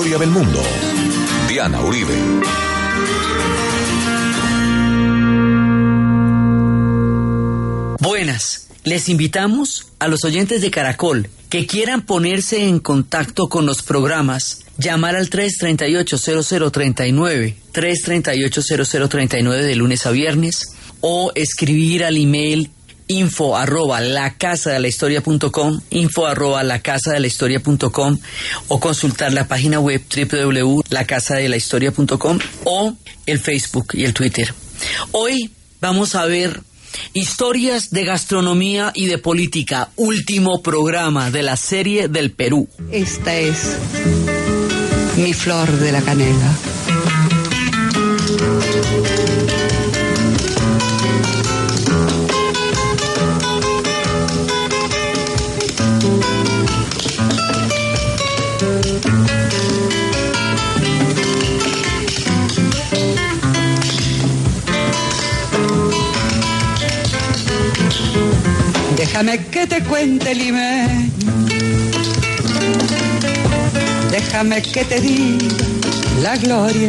historia del mundo. Diana Uribe. Buenas. Les invitamos a los oyentes de Caracol que quieran ponerse en contacto con los programas, llamar al 338-0039, 338-0039 de lunes a viernes, o escribir al email info arroba la casa la info arroba la o consultar la página web www.lacasadelahistoria.com o el Facebook y el Twitter. Hoy vamos a ver Historias de gastronomía y de política, último programa de la serie del Perú. Esta es mi flor de la canela. Déjame que te cuente, Limeño. Déjame que te diga la gloria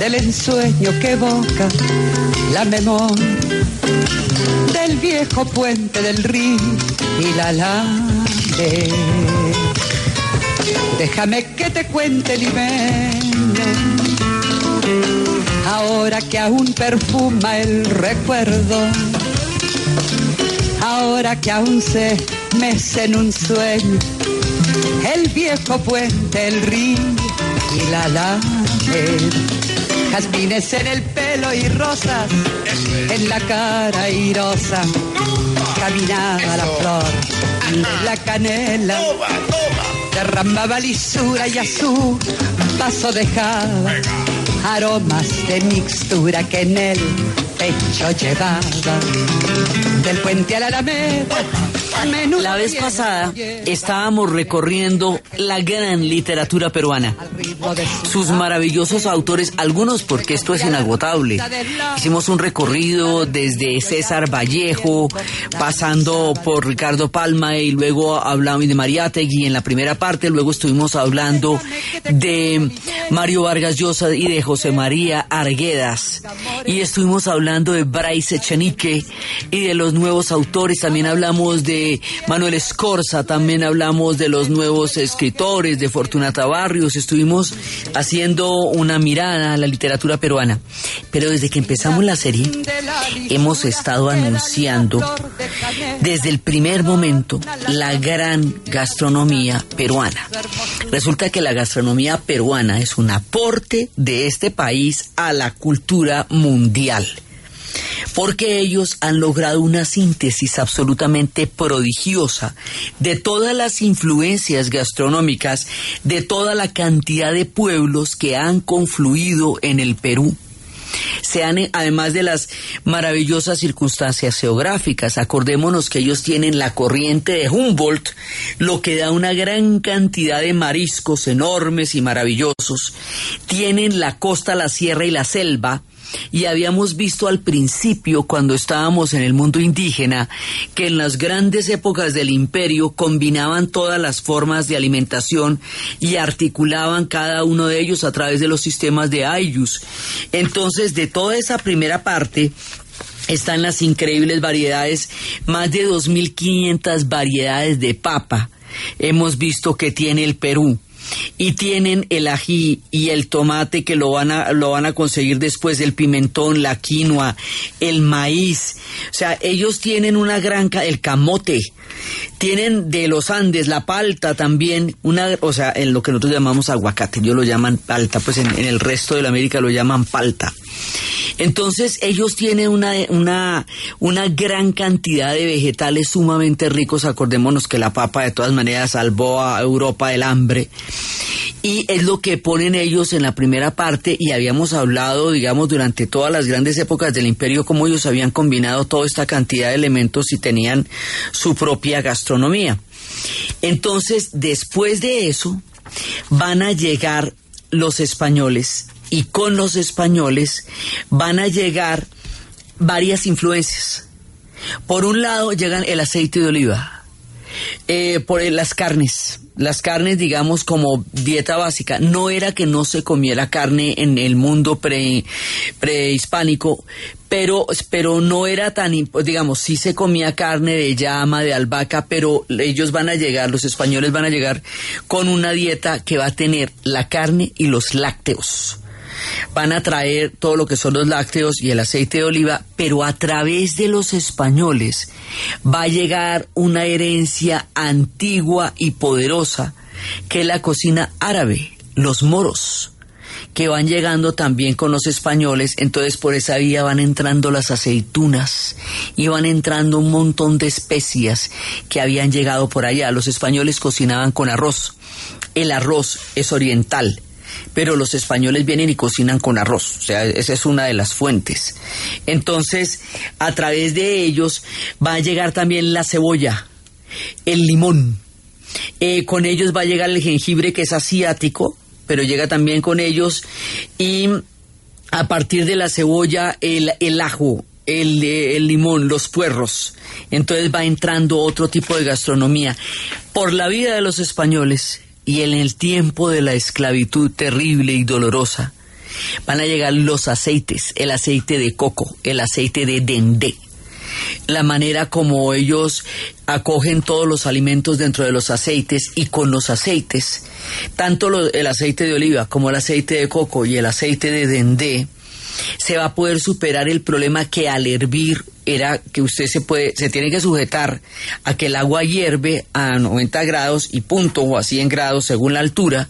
del ensueño que evoca la memoria del viejo puente del río y la lave. Déjame que te cuente, Limeño. Ahora que aún perfuma el recuerdo ahora que aún se mece en un sueño el viejo puente, el río y la lave. Jazmines en el pelo y rosas en la cara airosa. Caminaba la flor de la canela. Derramaba lisura y a su paso dejaba aromas de mixtura que en él pecho llevaba del puente a la Alameda. La vez pasada estábamos recorriendo la gran literatura peruana, sus maravillosos autores, algunos porque esto es inagotable. Hicimos un recorrido desde César Vallejo, pasando por Ricardo Palma y luego hablamos de Mariátegui en la primera parte, luego estuvimos hablando de Mario Vargas Llosa y de José María Arguedas. Y estuvimos hablando de Bryce Echenique y de los nuevos autores, también hablamos de Manuel Escorza, también hablamos de los nuevos escritores, de Fortunata Barrios, estuvimos haciendo una mirada a la literatura peruana. Pero desde que empezamos la serie, hemos estado anunciando desde el primer momento la gran gastronomía peruana. Resulta que la gastronomía peruana es un aporte de este país a la cultura mundial porque ellos han logrado una síntesis absolutamente prodigiosa de todas las influencias gastronómicas de toda la cantidad de pueblos que han confluido en el Perú sean además de las maravillosas circunstancias geográficas. Acordémonos que ellos tienen la corriente de Humboldt, lo que da una gran cantidad de mariscos enormes y maravillosos. Tienen la costa, la sierra y la selva, y habíamos visto al principio, cuando estábamos en el mundo indígena, que en las grandes épocas del imperio combinaban todas las formas de alimentación y articulaban cada uno de ellos a través de los sistemas de Ayus. Entonces, de toda esa primera parte, están las increíbles variedades, más de 2.500 variedades de papa. Hemos visto que tiene el Perú y tienen el ají y el tomate que lo van a lo van a conseguir después del pimentón, la quinoa, el maíz. O sea, ellos tienen una gran el camote. Tienen de los Andes la palta también, una, o sea, en lo que nosotros llamamos aguacate, ellos lo llaman palta, pues en, en el resto de la América lo llaman palta. Entonces ellos tienen una, una, una gran cantidad de vegetales sumamente ricos. Acordémonos que la papa de todas maneras salvó a Europa del hambre. Y es lo que ponen ellos en la primera parte y habíamos hablado, digamos, durante todas las grandes épocas del imperio, cómo ellos habían combinado toda esta cantidad de elementos y tenían su propia gastronomía. Entonces, después de eso, van a llegar los españoles y con los españoles van a llegar varias influencias. Por un lado llegan el aceite de oliva, Eh, por las carnes, las carnes, digamos, como dieta básica. No era que no se comiera carne en el mundo pre, prehispánico, pero, pero no era tan, digamos, sí se comía carne de llama, de albahaca, pero ellos van a llegar, los españoles van a llegar con una dieta que va a tener la carne y los lácteos van a traer todo lo que son los lácteos y el aceite de oliva, pero a través de los españoles va a llegar una herencia antigua y poderosa que es la cocina árabe, los moros que van llegando también con los españoles, entonces por esa vía van entrando las aceitunas y van entrando un montón de especias que habían llegado por allá. Los españoles cocinaban con arroz. El arroz es oriental, pero los españoles vienen y cocinan con arroz, o sea, esa es una de las fuentes. Entonces, a través de ellos va a llegar también la cebolla, el limón, eh, con ellos va a llegar el jengibre que es asiático, pero llega también con ellos y a partir de la cebolla, el, ajo, el, el, limón, los puerros. Entonces va entrando otro tipo de gastronomía. Por la vida de los españoles, y en el tiempo de la esclavitud terrible y dolorosa van a llegar los aceites, el aceite de coco, el aceite de dendé, la manera como ellos acogen todos los alimentos dentro de los aceites y con los aceites, tanto el aceite de oliva como el aceite de coco y el aceite de dendé, se va a poder superar el problema que al hervir era que usted se puede, se tiene que sujetar a que el agua hierve a 90 grados y punto o a 100 grados según la altura,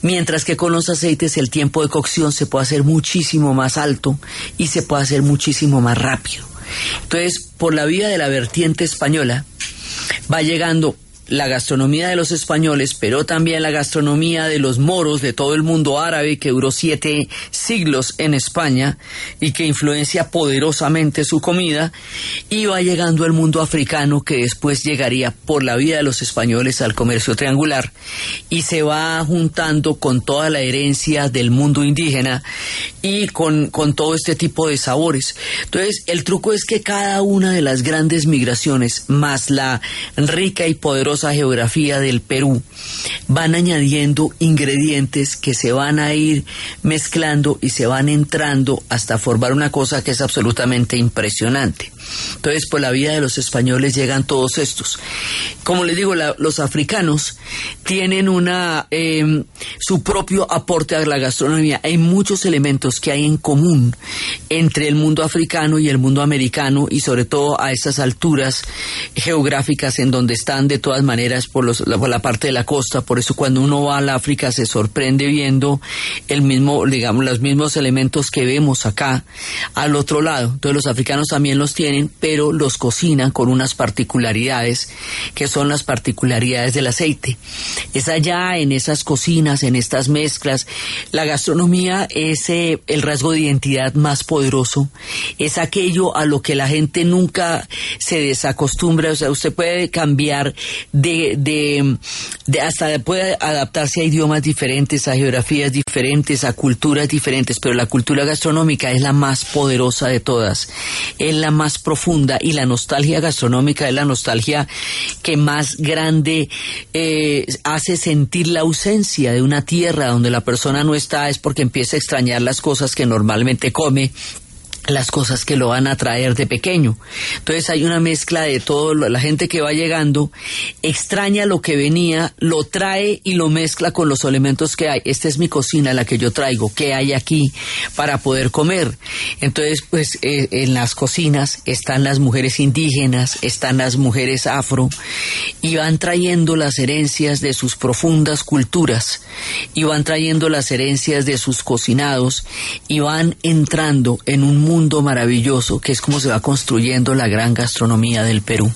mientras que con los aceites el tiempo de cocción se puede hacer muchísimo más alto y se puede hacer muchísimo más rápido. Entonces, por la vía de la vertiente española, va llegando la gastronomía de los españoles, pero también la gastronomía de los moros de todo el mundo árabe que duró siete siglos en España y que influencia poderosamente su comida, y va llegando el mundo africano que después llegaría por la vida de los españoles al comercio triangular y se va juntando con toda la herencia del mundo indígena y con, con todo este tipo de sabores. Entonces, el truco es que cada una de las grandes migraciones, más la rica y poderosa geografía del Perú, van añadiendo ingredientes que se van a ir mezclando y se van entrando hasta formar una cosa que es absolutamente impresionante. Entonces, por la vida de los españoles llegan todos estos. Como les digo, los africanos tienen una em, su propio aporte a la gastronomía. Hay muchos elementos que hay en común entre el mundo africano y el mundo americano y sobre todo a estas alturas geográficas en donde están de todas maneras por, los, la, parte de la costa. Por eso cuando uno va al África se sorprende viendo el mismo, digamos, los mismos elementos que vemos acá al otro lado. Entonces los africanos también los tienen pero los cocinan con unas particularidades que son las particularidades del aceite. Es allá en esas cocinas, en estas mezclas, la gastronomía es eh, el rasgo de identidad más poderoso, es aquello a lo que la gente nunca se desacostumbra, o sea, usted puede cambiar de, de, de hasta puede adaptarse a idiomas diferentes, a geografías diferentes, a culturas diferentes, pero la cultura gastronómica es la más poderosa de todas, es la más profunda y la nostalgia gastronómica es la nostalgia que más grande eh, hace sentir la ausencia de una tierra donde la persona no está es porque empieza a extrañar las cosas que normalmente come las cosas que lo van a traer de pequeño. Entonces hay una mezcla de todo, la gente que va llegando extraña lo que venía, lo trae y lo mezcla con los elementos que hay. Esta es mi cocina, la que yo traigo, ¿qué hay aquí para poder comer? Entonces, pues eh, en las cocinas están las mujeres indígenas, están las mujeres afro y van trayendo las herencias de sus profundas culturas y van trayendo las herencias de sus cocinados y van entrando en un mundo mundo maravilloso que es como se va construyendo la gran gastronomía del Perú.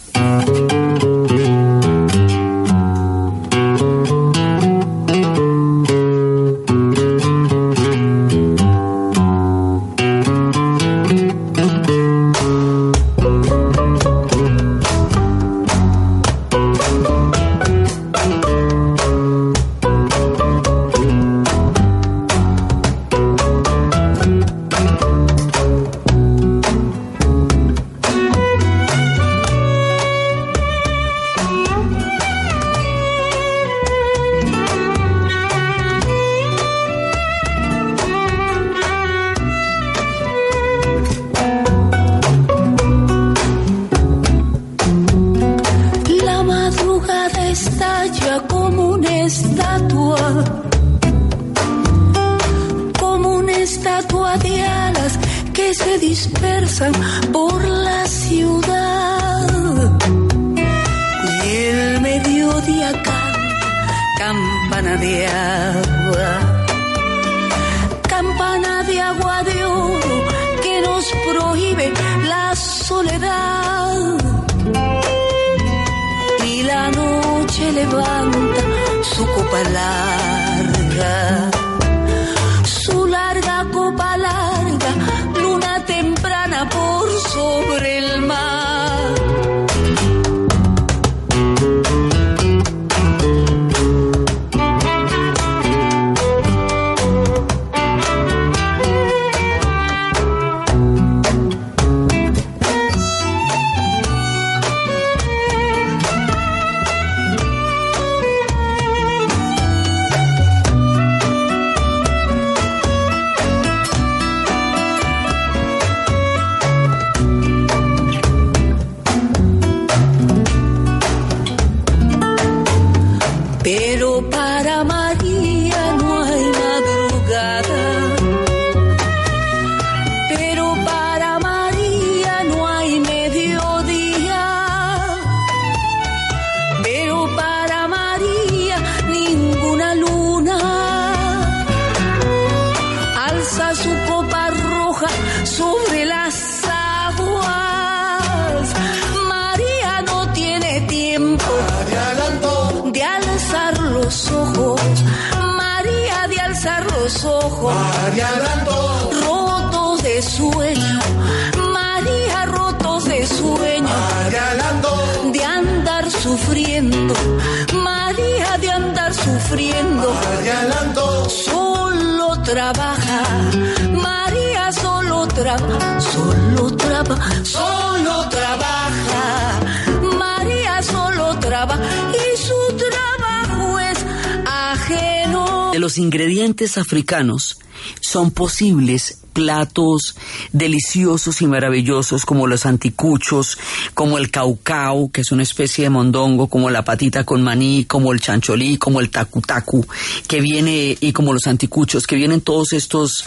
Africanos son posibles platos deliciosos y maravillosos como los anticuchos, como el caucao, que es una especie de mondongo, como la patita con maní, como el chancholí, como el tacutacu, que viene, y como los anticuchos, que vienen todos estos,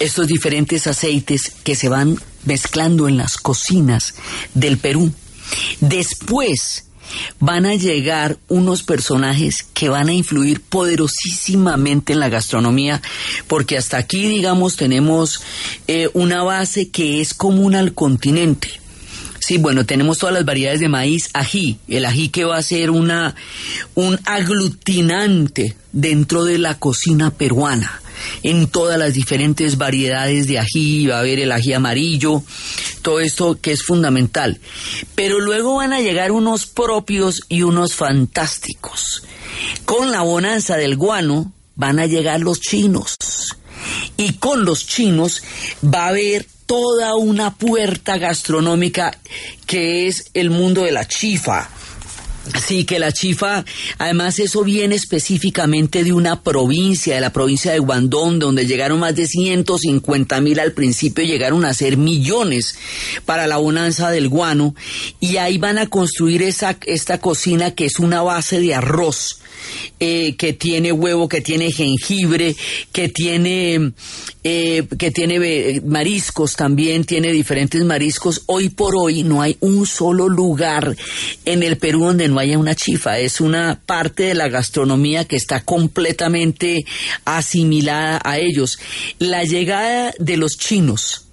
estos diferentes aceites que se van mezclando en las cocinas del Perú. Después, van a llegar unos personajes que van a influir poderosísimamente en la gastronomía, porque hasta aquí, digamos, tenemos eh, una base que es común al continente. Sí, bueno, tenemos todas las variedades de maíz, ají, el ají que va a ser una, un aglutinante dentro de la cocina peruana en todas las diferentes variedades de ají, va a haber el ají amarillo, todo esto que es fundamental. Pero luego van a llegar unos propios y unos fantásticos. Con la bonanza del guano van a llegar los chinos. Y con los chinos va a haber toda una puerta gastronómica que es el mundo de la chifa Sí, que la chifa, además eso viene específicamente de una provincia, de la provincia de Guandón, donde llegaron más de 150 mil al principio, llegaron a ser millones para la bonanza del guano, y ahí van a construir esa, esta cocina que es una base de arroz, eh, que tiene huevo, que tiene jengibre, que tiene, eh, que tiene mariscos también, tiene diferentes mariscos. Hoy por hoy no hay un solo lugar en el Perú donde no haya una chifa. Es una parte de la gastronomía que está completamente asimilada a ellos. La llegada de los chinos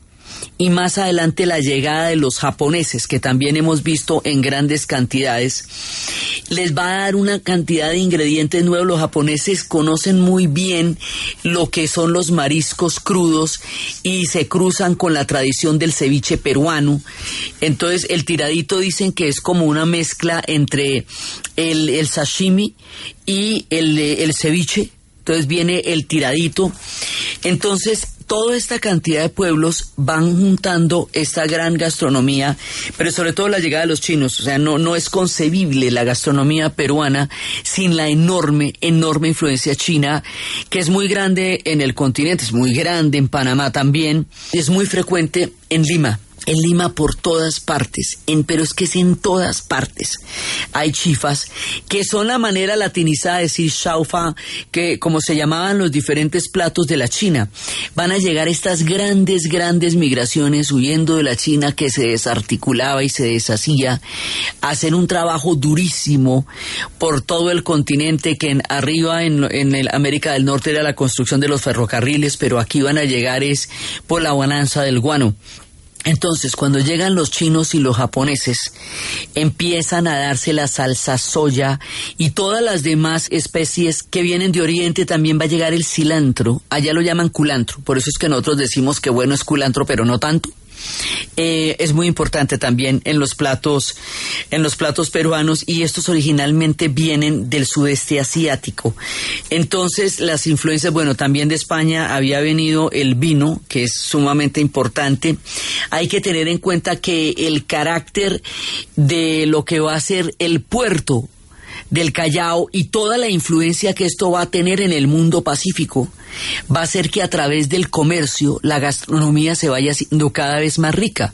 y más adelante la llegada de los japoneses, que también hemos visto en grandes cantidades, les va a dar una cantidad de ingredientes nuevos. Los japoneses conocen muy bien lo que son los mariscos crudos y se cruzan con la tradición del ceviche peruano. Entonces el tiradito dicen que es como una mezcla entre el, el sashimi y el, el ceviche. Entonces viene el tiradito. Entonces toda esta cantidad de pueblos van juntando esta gran gastronomía, pero sobre todo la llegada de los chinos. O sea, no, no es concebible la gastronomía peruana sin la enorme, enorme influencia china, que es muy grande en el continente, es muy grande en Panamá también, es muy frecuente en Lima. En Lima por todas partes, en, pero es que es en todas partes. Hay chifas que son la manera latinizada de decir shaufa, que como se llamaban los diferentes platos de la China. Van a llegar estas grandes, grandes migraciones huyendo de la China que se desarticulaba y se deshacía, hacen un trabajo durísimo por todo el continente que en, arriba en, en el América del Norte era la construcción de los ferrocarriles, pero aquí van a llegar es por la bonanza del guano. Entonces, cuando llegan los chinos y los japoneses, empiezan a darse la salsa soya y todas las demás especies que vienen de Oriente, también va a llegar el cilantro. Allá lo llaman culantro, por eso es que nosotros decimos que bueno es culantro, pero no tanto. Eh, es muy importante también en los platos, en los platos peruanos y estos originalmente vienen del sudeste asiático. Entonces las influencias, bueno, también de España había venido el vino, que es sumamente importante. Hay que tener en cuenta que el carácter de lo que va a ser el puerto del Callao y toda la influencia que esto va a tener en el mundo pacífico va a ser que a través del comercio la gastronomía se vaya haciendo cada vez más rica.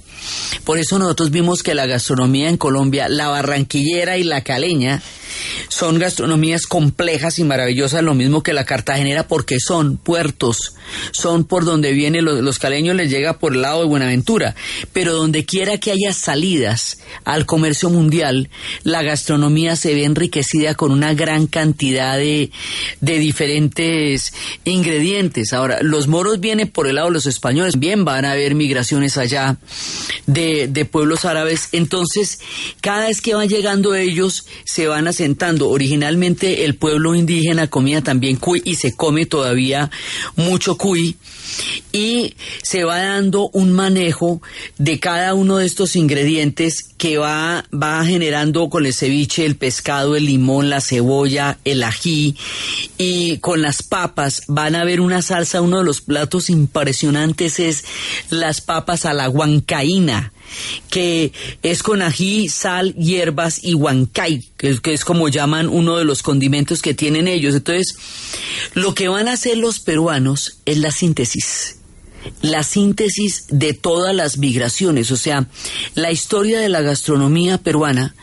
Por eso nosotros vimos que la gastronomía en Colombia, la barranquillera y la caleña, son gastronomías complejas y maravillosas, lo mismo que la cartagenera, porque son puertos, son por donde vienen los, los, caleños, les llega por el lado de Buenaventura, pero donde quiera que haya salidas al comercio mundial, la gastronomía se ve enriquecida con una gran cantidad de, de diferentes ingredientes. Ahora, los moros vienen por el lado de los españoles, bien van a haber migraciones allá de, de pueblos árabes, entonces cada vez que van llegando ellos se van a Originalmente el pueblo indígena comía también cuy y se come todavía mucho cuy. Y se va dando un manejo de cada uno de estos ingredientes que va, va generando con el ceviche, el pescado, el limón, la cebolla, el ají y con las papas van a ver una salsa, uno de los platos impresionantes es las papas a la huancaína que es con ají, sal, hierbas y huancay, que, que, es como llaman uno de los condimentos que tienen ellos. Entonces, lo que van a hacer los peruanos es la síntesis la síntesis de todas las migraciones, o sea, la historia de la gastronomía peruana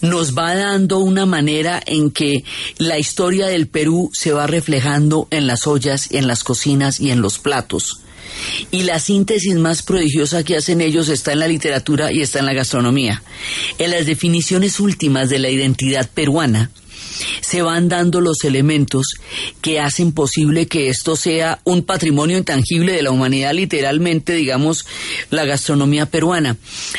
nos va dando una manera en que la historia del Perú se va reflejando en las ollas, en las cocinas y en los platos. Y la síntesis más prodigiosa que hacen ellos está en la literatura y está en la gastronomía. En las definiciones últimas de la identidad peruana, se van dando los elementos que hacen posible que esto sea un patrimonio intangible de la humanidad, literalmente, digamos, la gastronomía peruana,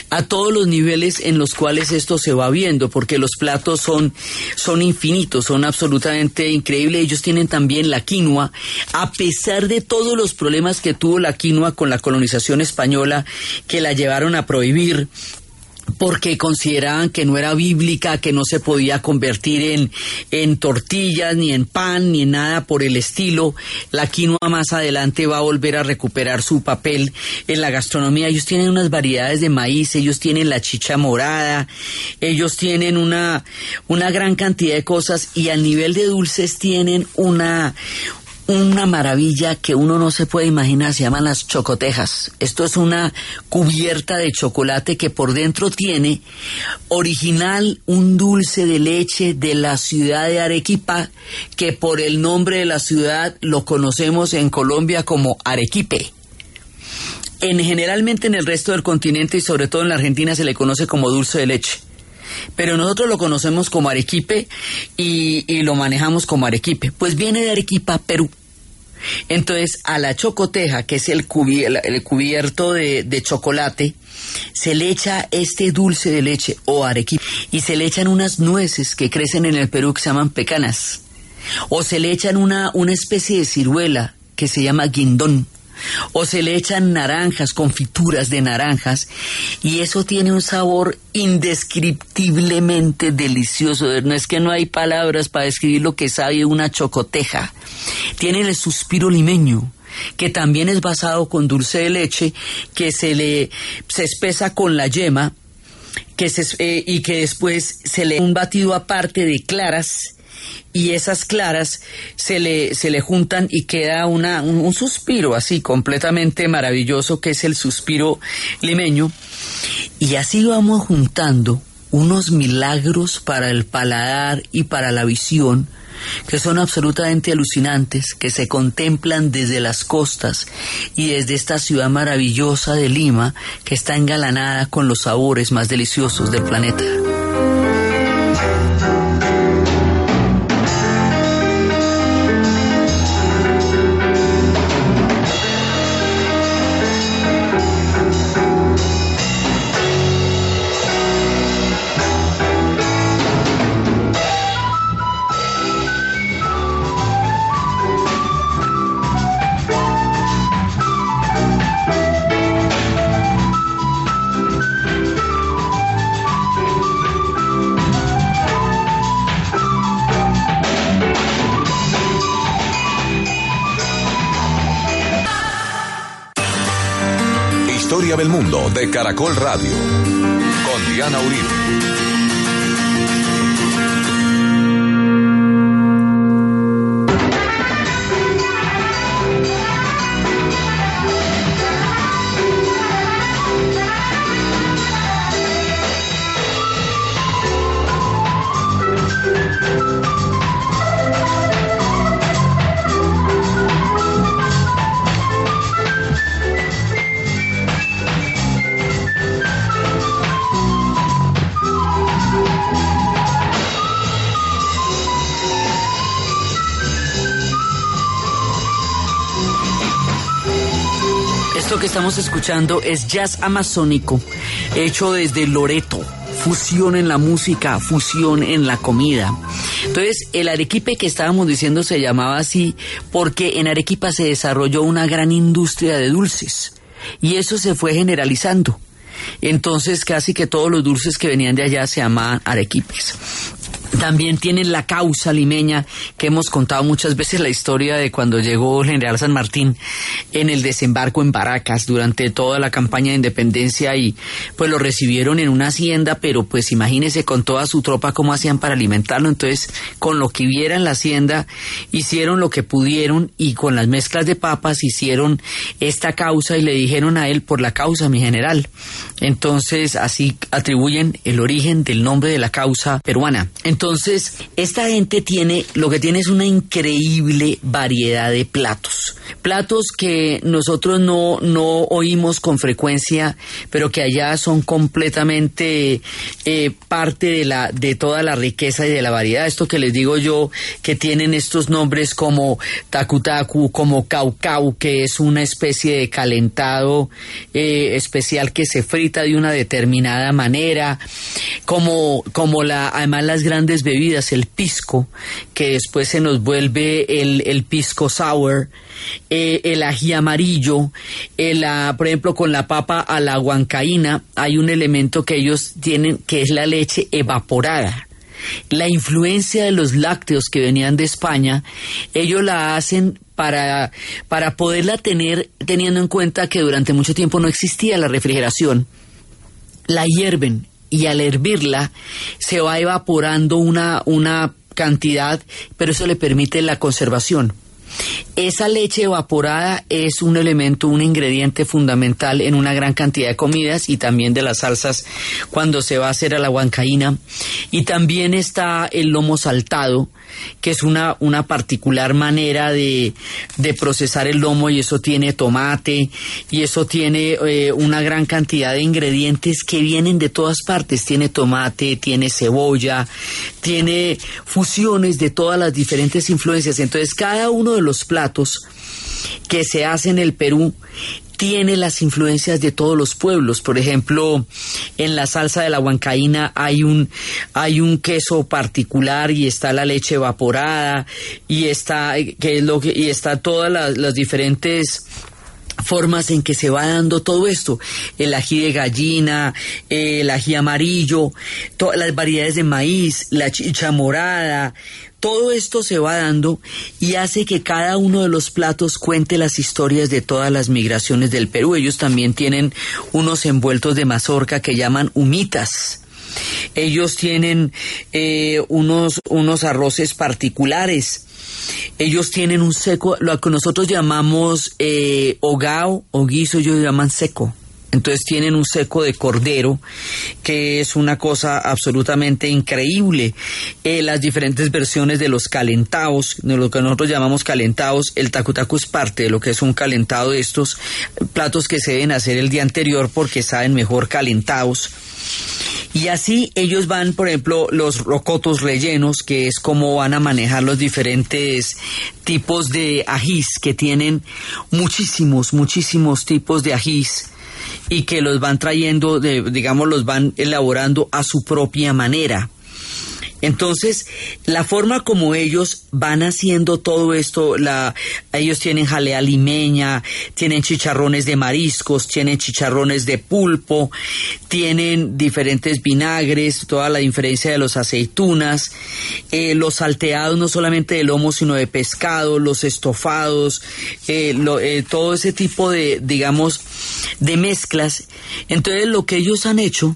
a todos los niveles en los cuales esto se va viendo, porque los platos son, son infinitos, son absolutamente increíbles. Ellos tienen también la quinoa, a pesar de todos los problemas que tuvo la quinoa con la colonización española, que la llevaron a prohibir, porque consideraban que no era bíblica, que no se podía convertir en, en tortillas, ni en pan, ni en nada por el estilo. La quinoa más adelante va a volver a recuperar su papel en la gastronomía. Ellos tienen unas variedades de maíz, ellos tienen la chicha morada, ellos tienen una, una gran cantidad de cosas y al nivel de dulces tienen una, una maravilla que uno no se puede imaginar, se llaman las chocotejas. Esto es una cubierta de chocolate que por dentro tiene original un dulce de leche de la ciudad de Arequipa, que por el nombre de la ciudad lo conocemos en Colombia como Arequipe. En, generalmente en el resto del continente y sobre todo en la Argentina se le conoce como dulce de leche pero nosotros lo conocemos como Arequipe y, lo manejamos como Arequipe. Pues viene de Arequipa, Perú. Entonces, a la chocoteja, que es el, cubierto de, chocolate, se le echa este dulce de leche o arequipe y se le echan unas nueces que crecen en el Perú que se llaman pecanas. O se le echan una, una especie de ciruela que se llama guindón o se le echan naranjas, confituras de naranjas, y eso tiene un sabor indescriptiblemente delicioso. No es que no hay palabras para describir lo que sabe una chocoteja. Tiene el suspiro limeño que también es basado con dulce de leche, que se le se espesa con la yema, que se, eh, y que después se le un batido aparte de claras y esas claras se le, se le juntan y queda una, un, suspiro así completamente maravilloso que es el suspiro limeño. Y así vamos juntando unos milagros para el paladar y para la visión que son absolutamente alucinantes, que se contemplan desde las costas y desde esta ciudad maravillosa de Lima, que está engalanada con los sabores más deliciosos del planeta. De Caracol Radio. Con Diana Uribe. Estamos escuchando es jazz amazónico, hecho desde Loreto. Fusión en la música, fusión en la comida. Entonces, el Arequipe que estábamos diciendo se llamaba así porque en Arequipa se desarrolló una gran industria de dulces y eso se fue generalizando. Entonces, casi que todos los dulces que venían de allá se llamaban arequipes. También tienen la causa limeña, que hemos contado muchas veces la historia de cuando llegó el general San Martín en el desembarco en Baracas durante toda la campaña de independencia y pues lo recibieron en una hacienda, pero pues imagínese con toda su tropa cómo hacían para alimentarlo. Entonces, con lo que hubiera en la hacienda, hicieron lo que pudieron y con las mezclas de papas hicieron esta causa y le dijeron a él por la causa, mi general. Entonces, así atribuyen el origen del nombre de la causa peruana. Entonces, esta gente tiene, lo que tiene es una increíble variedad de platos. Platos que nosotros no, no oímos con frecuencia, pero que allá son completamente eh, parte de, la, de toda la riqueza y de la variedad. Esto que les digo yo, que tienen estos nombres como takutaku, como caucau, que es una especie de calentado eh, especial que se frita de una determinada manera, como, como la, además las grandes bebidas, el pisco, que después se nos vuelve el, pisco sour, eh, el ají amarillo, el, por ejemplo, con la papa a la huancaína, hay un elemento que ellos tienen que es la leche evaporada. La influencia de los lácteos que venían de España, ellos la hacen para, para poderla tener, teniendo en cuenta que durante mucho tiempo no existía la refrigeración. La hierven y al hervirla se va evaporando una, una cantidad, pero eso le permite la conservación. Esa leche evaporada es un elemento, un ingrediente fundamental en una gran cantidad de comidas y también de las salsas cuando se va a hacer a la huancaína. Y también está el lomo saltado, que es una, una particular manera de, de procesar el lomo y eso tiene tomate y eso tiene eh, una gran cantidad de ingredientes que vienen de todas partes. Tiene tomate, tiene cebolla, tiene fusiones de todas las diferentes influencias. Entonces cada uno de los platos que se hace en el Perú tiene las influencias de todos los pueblos. Por ejemplo, en la salsa de la huancaína hay un, hay un queso particular y está la leche evaporada y está, que es lo que, y está todas las, diferentes formas en que se va dando todo esto, el ají de gallina, el ají amarillo, todas las variedades de maíz, la chicha morada, todo esto se va dando y hace que cada uno de los platos cuente las historias de todas las migraciones del Perú. Ellos también tienen unos envueltos de mazorca que llaman humitas Ellos tienen eh, unos, unos arroces particulares. Ellos tienen un seco, lo que nosotros llamamos eh, hogao o guiso, ellos llaman seco. Entonces tienen un seco de cordero, que es una cosa absolutamente increíble. Eh, las diferentes versiones de los calentados, de lo que nosotros llamamos calentados, el tacutaco es parte de lo que es un calentado de estos platos que se deben hacer el día anterior porque saben mejor calentados. Y así ellos van, por ejemplo, los rocotos rellenos, que es como van a manejar los diferentes tipos de ajís, que tienen muchísimos, muchísimos tipos de ajís y que los van trayendo, de, digamos, los van elaborando a su propia manera. Entonces, la forma como ellos van haciendo todo esto, la, ellos tienen jalea limeña, tienen chicharrones de mariscos, tienen chicharrones de pulpo, tienen diferentes vinagres, toda la diferencia de los aceitunas, eh, los salteados no solamente de lomo, sino de pescado, los estofados, eh, eh, todo ese tipo de, digamos, de mezclas. Entonces, lo que ellos han hecho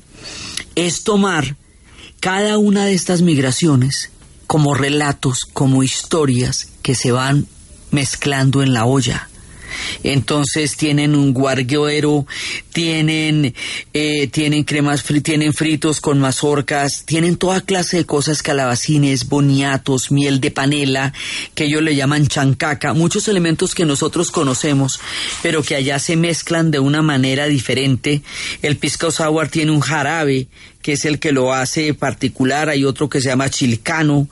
es tomar cada una de estas migraciones como relatos, como historias que se van mezclando en la olla. Entonces tienen un guarguero, tienen, eh, tienen cremas, tienen fritos con mazorcas, tienen toda clase de cosas, calabacines, boniatos, miel de panela, que ellos le llaman chancaca, muchos elementos que nosotros conocemos, pero que allá se mezclan de una manera diferente. El pisco sour tiene un jarabe que es el que lo hace particular, hay otro que se llama chilcano,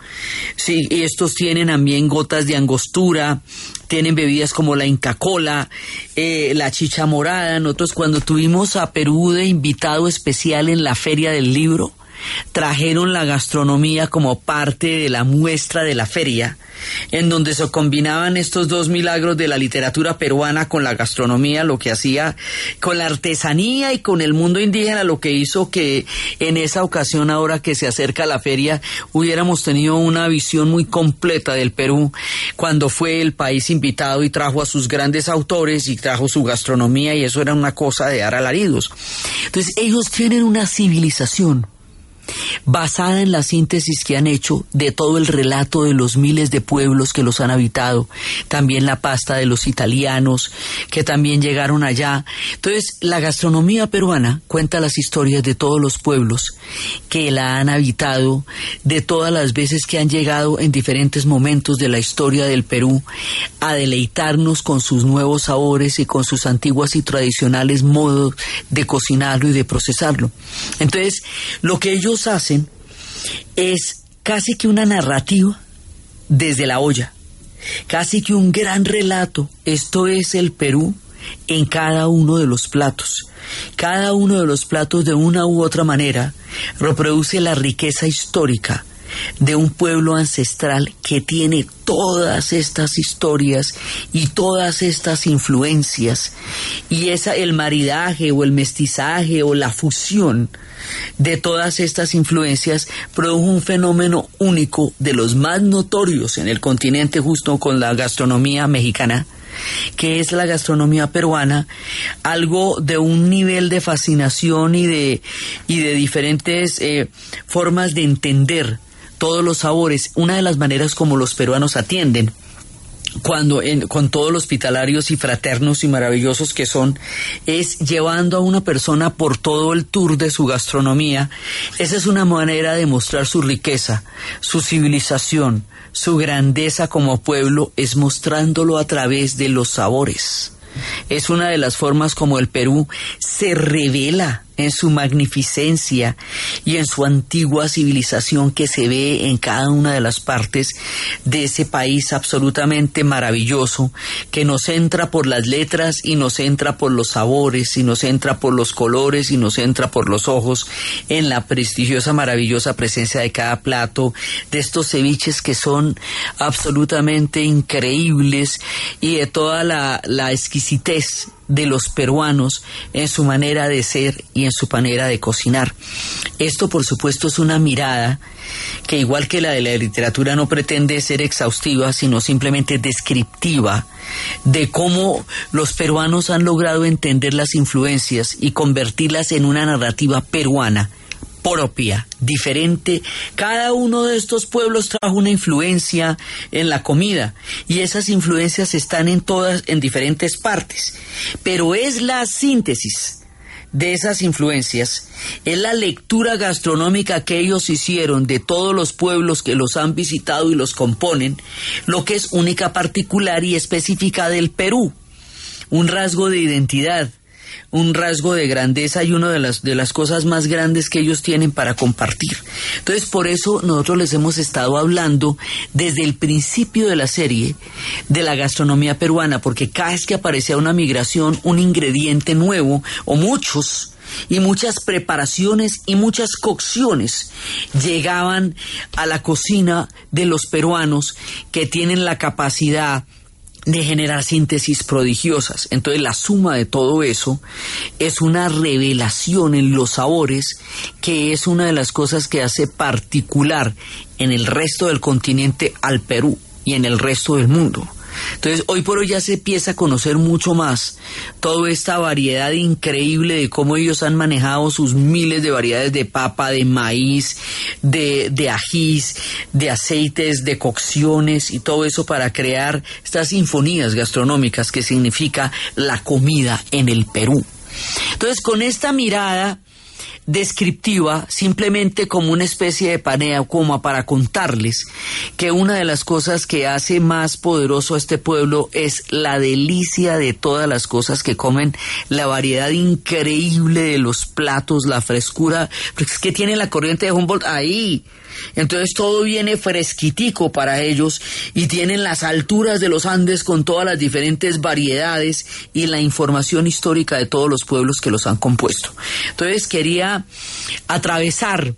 sí, y estos tienen también gotas de angostura, tienen bebidas como la Inca Cola, eh, la chicha morada. Nosotros cuando tuvimos a Perú de invitado especial en la Feria del Libro, trajeron la gastronomía como parte de la muestra de la feria, en donde se combinaban estos dos milagros de la literatura peruana con la gastronomía, lo que hacía con la artesanía y con el mundo indígena, lo que hizo que en esa ocasión, ahora que se acerca la feria, hubiéramos tenido una visión muy completa del Perú cuando fue el país invitado y trajo a sus grandes autores y trajo su gastronomía y eso era una cosa de dar alaridos. Entonces ellos tienen una civilización basada en la síntesis que han hecho de todo el relato de los miles de pueblos que los han habitado, también la pasta de los italianos que también llegaron allá. Entonces, la gastronomía peruana cuenta las historias de todos los pueblos que la han habitado, de todas las veces que han llegado en diferentes momentos de la historia del Perú a deleitarnos con sus nuevos sabores y con sus antiguas y tradicionales modos de cocinarlo y de procesarlo. Entonces, lo que ellos hacen es casi que una narrativa desde la olla, casi que un gran relato. Esto es el Perú en cada uno de los platos. Cada uno de los platos de una u otra manera reproduce la riqueza histórica de un pueblo ancestral que tiene todas estas historias y todas estas influencias. Y esa el maridaje o el mestizaje o la fusión de todas estas influencias produjo un fenómeno único de los más notorios en el continente justo con la gastronomía mexicana que es la gastronomía peruana, algo de un nivel de fascinación y de, y de diferentes eh, formas de entender todos los sabores, una de las maneras como los peruanos atienden cuando con todos los hospitalarios y fraternos y maravillosos que son, es llevando a una persona por todo el tour de su gastronomía. Esa es una manera de mostrar su riqueza, su civilización, su grandeza como pueblo, es mostrándolo a través de los sabores. Es una de las formas como el Perú se revela en su magnificencia y en su antigua civilización que se ve en cada una de las partes de ese país absolutamente maravilloso que nos entra por las letras y nos entra por los sabores y nos entra por los colores y nos entra por los ojos en la prestigiosa maravillosa presencia de cada plato de estos ceviches que son absolutamente increíbles y de toda la, la exquisitez de los peruanos en su manera de ser y en su manera de cocinar. Esto, por supuesto, es una mirada que, igual que la de la literatura, no pretende ser exhaustiva, sino simplemente descriptiva de cómo los peruanos han logrado entender las influencias y convertirlas en una narrativa peruana propia, diferente. Cada uno de estos pueblos trajo una influencia en la comida y esas influencias están en todas, en diferentes partes. Pero es la síntesis de esas influencias, es la lectura gastronómica que ellos hicieron de todos los pueblos que los han visitado y los componen, lo que es única, particular y específica del Perú, un rasgo de identidad un rasgo de grandeza y una de las, de las cosas más grandes que ellos tienen para compartir. Entonces, por eso nosotros les hemos estado hablando desde el principio de la serie de la gastronomía peruana, porque cada vez que aparecía una migración, un ingrediente nuevo, o muchos, y muchas preparaciones y muchas cocciones llegaban a la cocina de los peruanos que tienen la capacidad de generar síntesis prodigiosas. Entonces la suma de todo eso es una revelación en los sabores que es una de las cosas que hace particular en el resto del continente al Perú y en el resto del mundo. Entonces, hoy por hoy ya se empieza a conocer mucho más toda esta variedad increíble de cómo ellos han manejado sus miles de variedades de papa, de maíz, de, de ajís, de aceites, de cocciones y todo eso para crear estas sinfonías gastronómicas que significa la comida en el Perú. Entonces, con esta mirada descriptiva, simplemente como una especie de panea, como para contarles que una de las cosas que hace más poderoso a este pueblo es la delicia de todas las cosas que comen, la variedad increíble de los platos, la frescura, que tiene la corriente de Humboldt ahí. Entonces todo viene fresquitico para ellos y tienen las alturas de los Andes con todas las diferentes variedades y la información histórica de todos los pueblos que los han compuesto. Entonces quería atravesar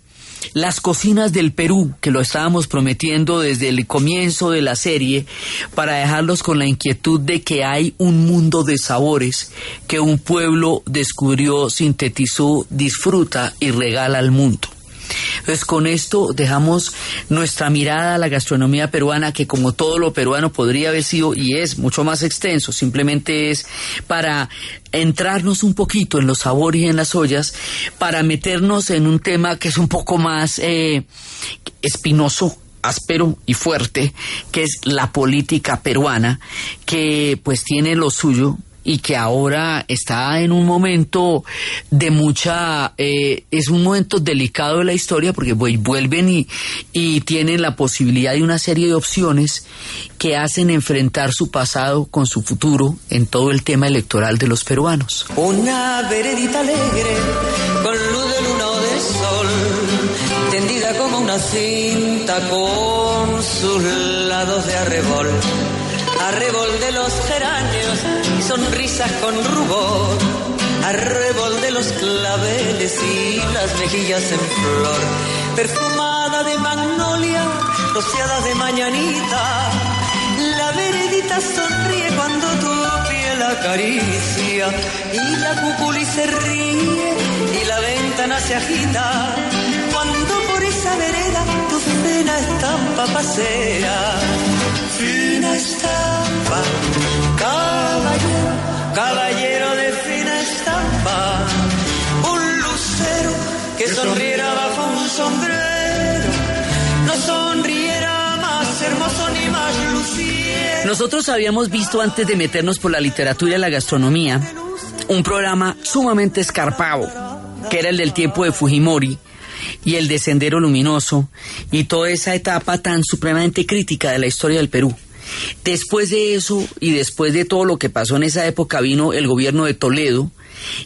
las cocinas del Perú, que lo estábamos prometiendo desde el comienzo de la serie, para dejarlos con la inquietud de que hay un mundo de sabores que un pueblo descubrió, sintetizó, disfruta y regala al mundo. Entonces, con esto dejamos nuestra mirada a la gastronomía peruana, que como todo lo peruano podría haber sido y es mucho más extenso, simplemente es para entrarnos un poquito en los sabores y en las ollas, para meternos en un tema que es un poco más eh, espinoso, áspero y fuerte, que es la política peruana, que pues tiene lo suyo, y que ahora está en un momento de mucha, eh, es un momento delicado de la historia porque vuelven y, y tienen la posibilidad de una serie de opciones que hacen enfrentar su pasado con su futuro en todo el tema electoral de los peruanos. Una veredita alegre con luz de luna o de sol, tendida como una cinta con sus lados de arrebol arrebol de los geranios sonrisas con rubor, arrebol de los claveles y las mejillas en flor, perfumada de magnolia, rociada de mañanita, la veredita sonríe cuando tu piel acaricia. Y la cúpula se ríe y la ventana se agita. Cuando por esa vereda tu fina estampa pasea. Fina estampa, caballero, caballero de fina estampa, un lucero que sonriera bajo un sombrero, no sonriera más hermoso ni más luciero. Nosotros habíamos visto antes de meternos por la literatura y la gastronomía un programa sumamente escarpado, que era el del tiempo de Fujimori, y el de Sendero Luminoso y toda esa etapa tan supremamente crítica de la historia del Perú. Después de eso y después de todo lo que pasó en esa época vino el gobierno de Toledo.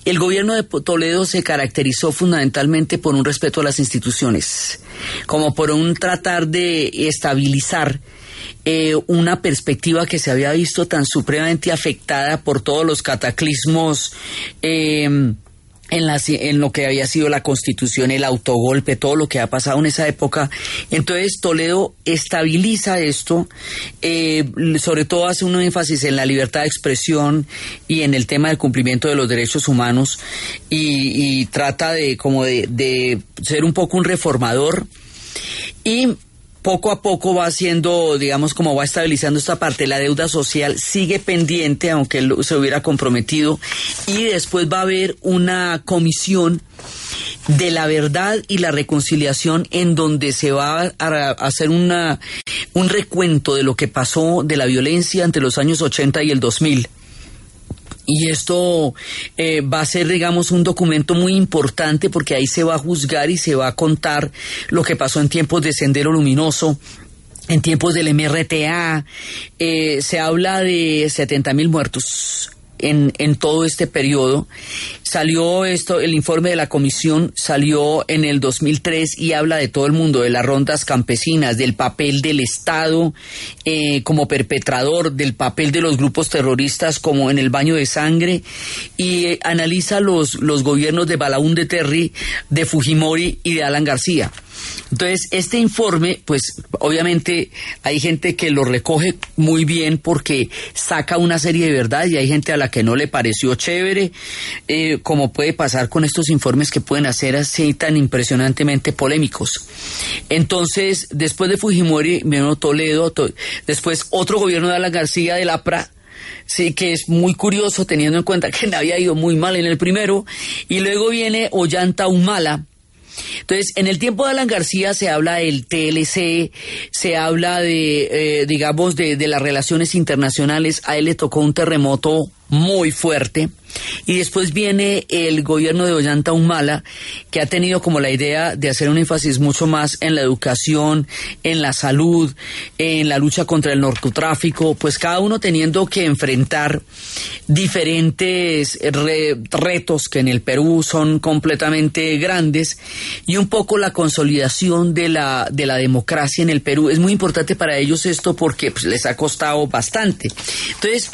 El gobierno de Toledo se caracterizó fundamentalmente por un respeto a las instituciones, como por un tratar de estabilizar eh, una perspectiva que se había visto tan supremamente afectada por todos los cataclismos eh, en, en lo que había sido la constitución, el autogolpe, todo lo que ha pasado en esa época. Entonces Toledo estabiliza esto, eh, sobre todo hace un énfasis en la libertad de expresión y en el tema del cumplimiento de los derechos humanos y, trata de como de, de ser un poco un reformador y poco a poco va haciendo, digamos, como va estabilizando esta parte, la deuda social sigue pendiente, aunque él se hubiera comprometido, y después va a haber una comisión de la verdad y la reconciliación en donde se va a hacer una, un recuento de lo que pasó de la violencia entre los años 80 y el 2000. Y esto eh, va a ser, digamos, un documento muy importante porque ahí se va a juzgar y se va a contar lo que pasó en tiempos de Sendero Luminoso, en tiempos del MRTA. Eh, se habla de 70 mil muertos en, en todo este periodo. Salió esto, el informe de la comisión salió en el 2003 y habla de todo el mundo, de las rondas campesinas, del papel del Estado eh, como perpetrador, del papel de los grupos terroristas como en el baño de sangre y eh, analiza los, los gobiernos de Balaún de Terry, de Fujimori y de Alan García. Entonces, este informe, pues obviamente hay gente que lo recoge muy bien porque saca una serie de verdades y hay gente a la que no le pareció chévere, eh, como puede pasar con estos informes que pueden hacer así tan impresionantemente polémicos. Entonces, después de Fujimori, vino Toledo, después otro gobierno de Alan García de Lapra, sí que es muy curioso teniendo en cuenta que le había ido muy mal en el primero, y luego viene Ollanta Humala, entonces, en el tiempo de Alan García se habla del TLC, se habla de, eh, digamos, de, de las relaciones internacionales. A él le tocó un terremoto muy fuerte. Y después viene el gobierno de Ollanta Humala, que ha tenido como la idea de hacer un énfasis mucho más en la educación, en la salud, en la lucha contra el narcotráfico, pues cada uno teniendo que enfrentar diferentes retos que en el Perú son completamente grandes y un poco la consolidación de la, de la democracia en el Perú. Es muy importante para ellos esto porque pues, les ha costado bastante. Entonces,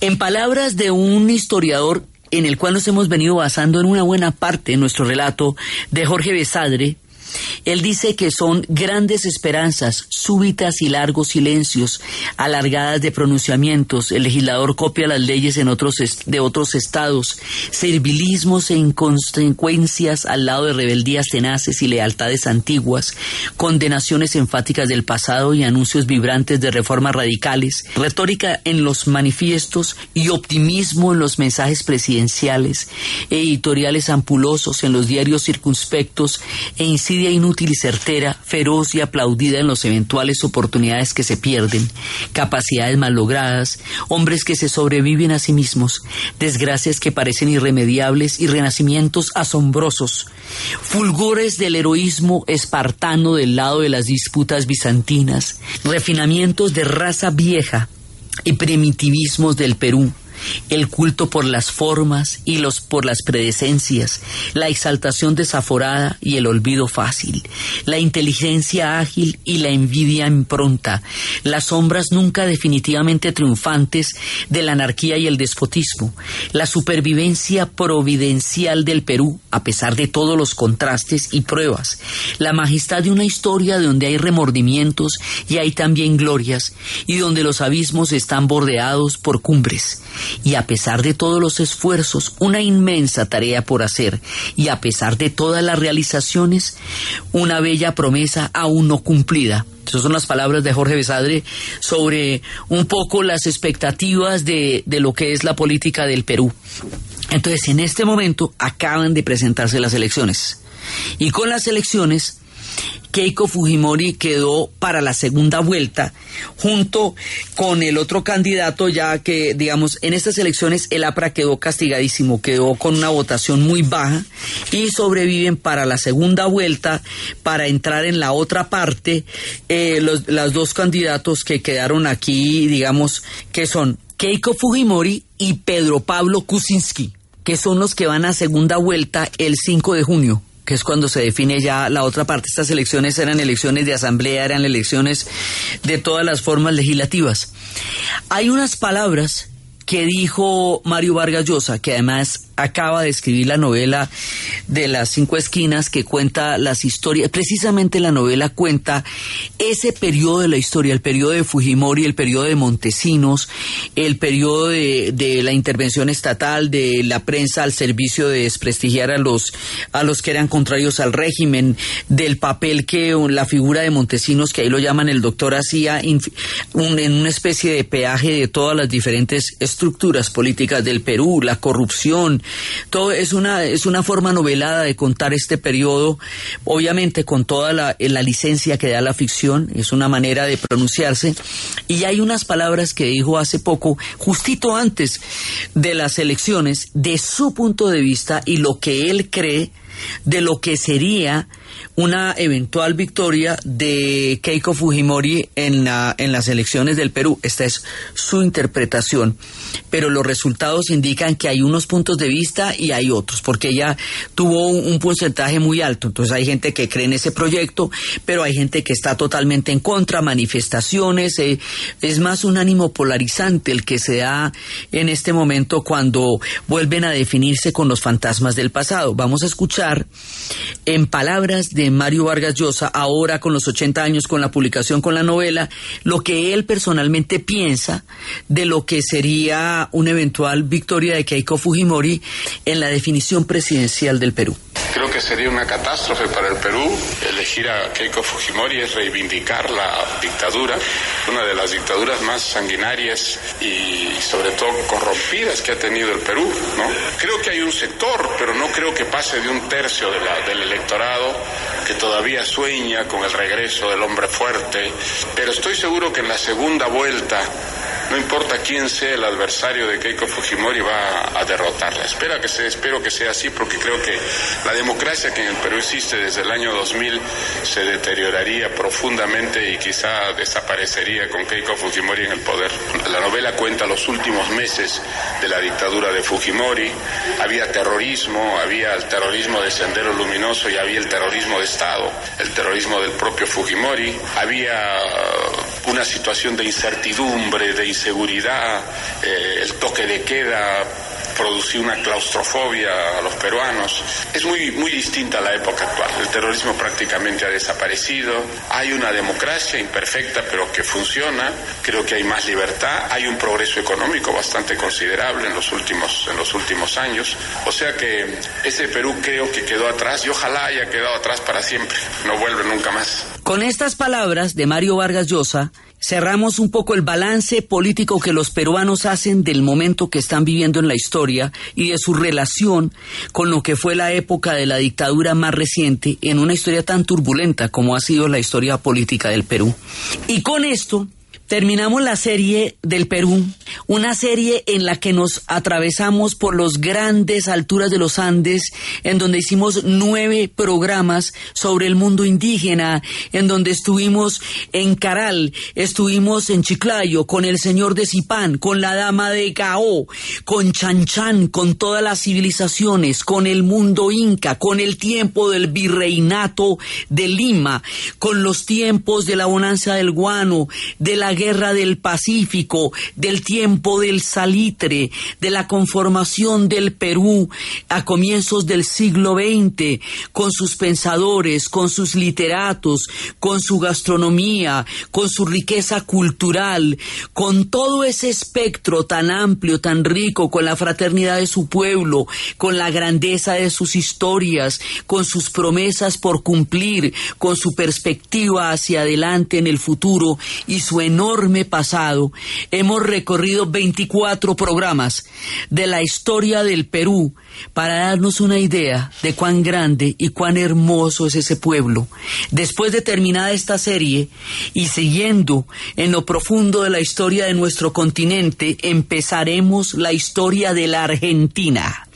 en palabras de un historiador, en el cual nos hemos venido basando en una buena parte de nuestro relato de Jorge Besadre, él dice que son grandes esperanzas, súbitas y largos silencios, alargadas de pronunciamientos. El legislador copia las leyes en otros de otros estados, servilismos e inconsecuencias al lado de rebeldías tenaces y lealtades antiguas, condenaciones enfáticas del pasado y anuncios vibrantes de reformas radicales, retórica en los manifiestos y optimismo en los mensajes presidenciales, editoriales ampulosos en los diarios circunspectos e inútil y certera, feroz y aplaudida en las eventuales oportunidades que se pierden, capacidades mallogradas, hombres que se sobreviven a sí mismos, desgracias que parecen irremediables y renacimientos asombrosos, fulgores del heroísmo espartano del lado de las disputas bizantinas, refinamientos de raza vieja y primitivismos del Perú, el culto por las formas y los por las predecencias, la exaltación desaforada y el olvido fácil, la inteligencia ágil y la envidia impronta, las sombras nunca definitivamente triunfantes de la anarquía y el despotismo, la supervivencia providencial del Perú a pesar de todos los contrastes y pruebas, la majestad de una historia donde hay remordimientos y hay también glorias y donde los abismos están bordeados por cumbres y a pesar de todos los esfuerzos, una inmensa tarea por hacer, y a pesar de todas las realizaciones, una bella promesa aún no cumplida. Esas son las palabras de Jorge Besadre sobre un poco las expectativas de, de lo que es la política del Perú. Entonces, en este momento acaban de presentarse las elecciones. Y con las elecciones Keiko Fujimori quedó para la segunda vuelta junto con el otro candidato ya que digamos en estas elecciones el APRA quedó castigadísimo, quedó con una votación muy baja y sobreviven para la segunda vuelta para entrar en la otra parte eh, los dos candidatos que quedaron aquí digamos que son Keiko Fujimori y Pedro Pablo Kuczynski que son los que van a segunda vuelta el 5 de junio que es cuando se define ya la otra parte. Estas elecciones eran elecciones de asamblea, eran elecciones de todas las formas legislativas. Hay unas palabras que dijo Mario Vargas Llosa, que además acaba de escribir la novela de las cinco esquinas que cuenta las historias, precisamente la novela cuenta ese periodo de la historia, el periodo de Fujimori, el periodo de Montesinos, el periodo de, la intervención estatal, de la prensa al servicio de desprestigiar a los, a los que eran contrarios al régimen, del papel que la figura de Montesinos, que ahí lo llaman el doctor, hacía en una especie de peaje de todas las diferentes estructuras políticas del Perú, la corrupción, Todo es una, es una forma novelada de contar este periodo, obviamente con toda la, la licencia que da la ficción, es una manera de pronunciarse. Y hay unas palabras que dijo hace poco, justito antes de las elecciones, de su punto de vista y lo que él cree de lo que sería una eventual victoria de Keiko Fujimori en, la, en las elecciones del Perú. Esta es su interpretación. Pero los resultados indican que hay unos puntos de vista y hay otros, porque ella tuvo un, porcentaje muy alto. Entonces hay gente que cree en ese proyecto, pero hay gente que está totalmente en contra, manifestaciones. Eh, es más un ánimo polarizante el que se da en este momento cuando vuelven a definirse con los fantasmas del pasado. Vamos a escuchar en palabras de Mario Vargas Llosa, ahora con los 80 años, con la publicación con la novela, lo que él personalmente piensa de lo que sería una eventual victoria de Keiko Fujimori en la definición presidencial del Perú. Creo que sería una catástrofe para el Perú. Elegir a Keiko Fujimori es reivindicar la dictadura, una de las dictaduras más sanguinarias y sobre todo corrompidas que ha tenido el Perú. ¿no? Creo que hay un sector, pero no creo que pase de un tercio de la, del electorado que todavía sueña con el regreso del hombre fuerte. Pero estoy seguro que en la segunda vuelta no importa quién sea el adversario de Keiko Fujimori, va a derrotarla. Espera que sea, espero que sea así porque creo que la democracia que en el Perú existe desde el año 2000 se deterioraría profundamente y quizá desaparecería con Keiko Fujimori en el poder. La novela cuenta los últimos meses de la dictadura de Fujimori. Había terrorismo, había el terrorismo de Sendero Luminoso y había el terrorismo de Estado, el terrorismo del propio Fujimori. Había una situación de incertidumbre, de inseguridad, eh, el toque de queda producir una claustrofobia a los peruanos. Es muy, muy distinta a la época actual. El terrorismo prácticamente ha desaparecido. Hay una democracia imperfecta, pero que funciona. Creo que hay más libertad. Hay un progreso económico bastante considerable en los últimos, en los últimos años. O sea que ese Perú creo que quedó atrás y ojalá haya quedado atrás para siempre. No vuelve nunca más. Con estas palabras de Mario Vargas Llosa, cerramos un poco el balance político que los peruanos hacen del momento que están viviendo en la historia y de su relación con lo que fue la época de la dictadura más reciente en una historia tan turbulenta como ha sido la historia política del Perú. Y con esto terminamos la serie del Perú, una serie en la que nos atravesamos por las grandes alturas de los Andes, en donde hicimos nueve programas sobre el mundo indígena, en donde estuvimos en Caral, estuvimos en Chiclayo, con el señor de Zipán, con la dama de Gao, con Chanchan, con todas las civilizaciones, con el mundo inca, con el tiempo del virreinato de Lima, con los tiempos de la bonanza del guano, de la guerra del Pacífico, del tiempo del salitre, de la conformación del Perú a comienzos del siglo XX, con sus pensadores, con sus literatos, con su gastronomía, con su riqueza cultural, con todo ese espectro tan amplio, tan rico, con la fraternidad de su pueblo, con la grandeza de sus historias, con sus promesas por cumplir, con su perspectiva hacia adelante en el futuro y su enorme enorme pasado, hemos recorrido 24 programas de la historia del Perú para darnos una idea de cuán grande y cuán hermoso es ese pueblo. Después de terminada esta serie y siguiendo en lo profundo de la historia de nuestro continente, empezaremos la historia de la Argentina.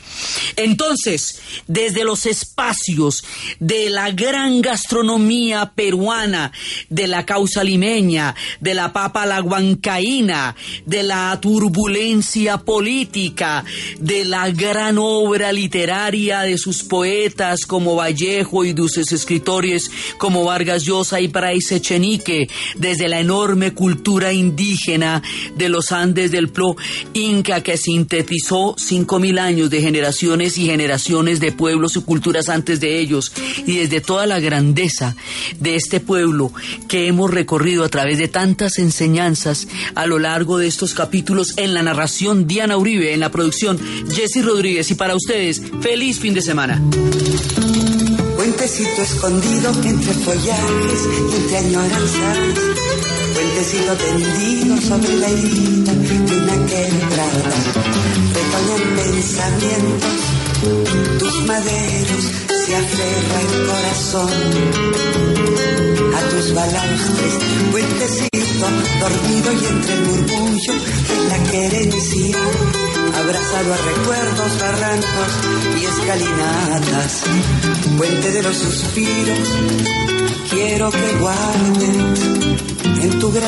Entonces, desde los espacios de la gran gastronomía peruana, de la causa limeña, de la papa la huancaína, de la turbulencia política, de la gran obra literaria de sus poetas como Vallejo y de sus escritores como Vargas Llosa y Praise Echenique, desde la enorme cultura indígena de los Andes del Plo Inca que sintetizó cinco mil años de generación y generaciones de pueblos y culturas antes de ellos y desde toda la grandeza de este pueblo que hemos recorrido a través de tantas enseñanzas a lo largo de estos capítulos en la narración Diana Uribe, en la producción Jesse Rodríguez y para ustedes, feliz fin de semana. Puentecito escondido entre follajes y entre añoranzas puentecito tendido sobre la herida de una quebrada. Retoñan pensamientos, tus maderos se aferra el corazón tus balaustres, puentecito dormido y entre el murmullo de la querencia, abrazado a recuerdos, barrancos y escalinatas, puente de los suspiros, quiero que guardes en tu gran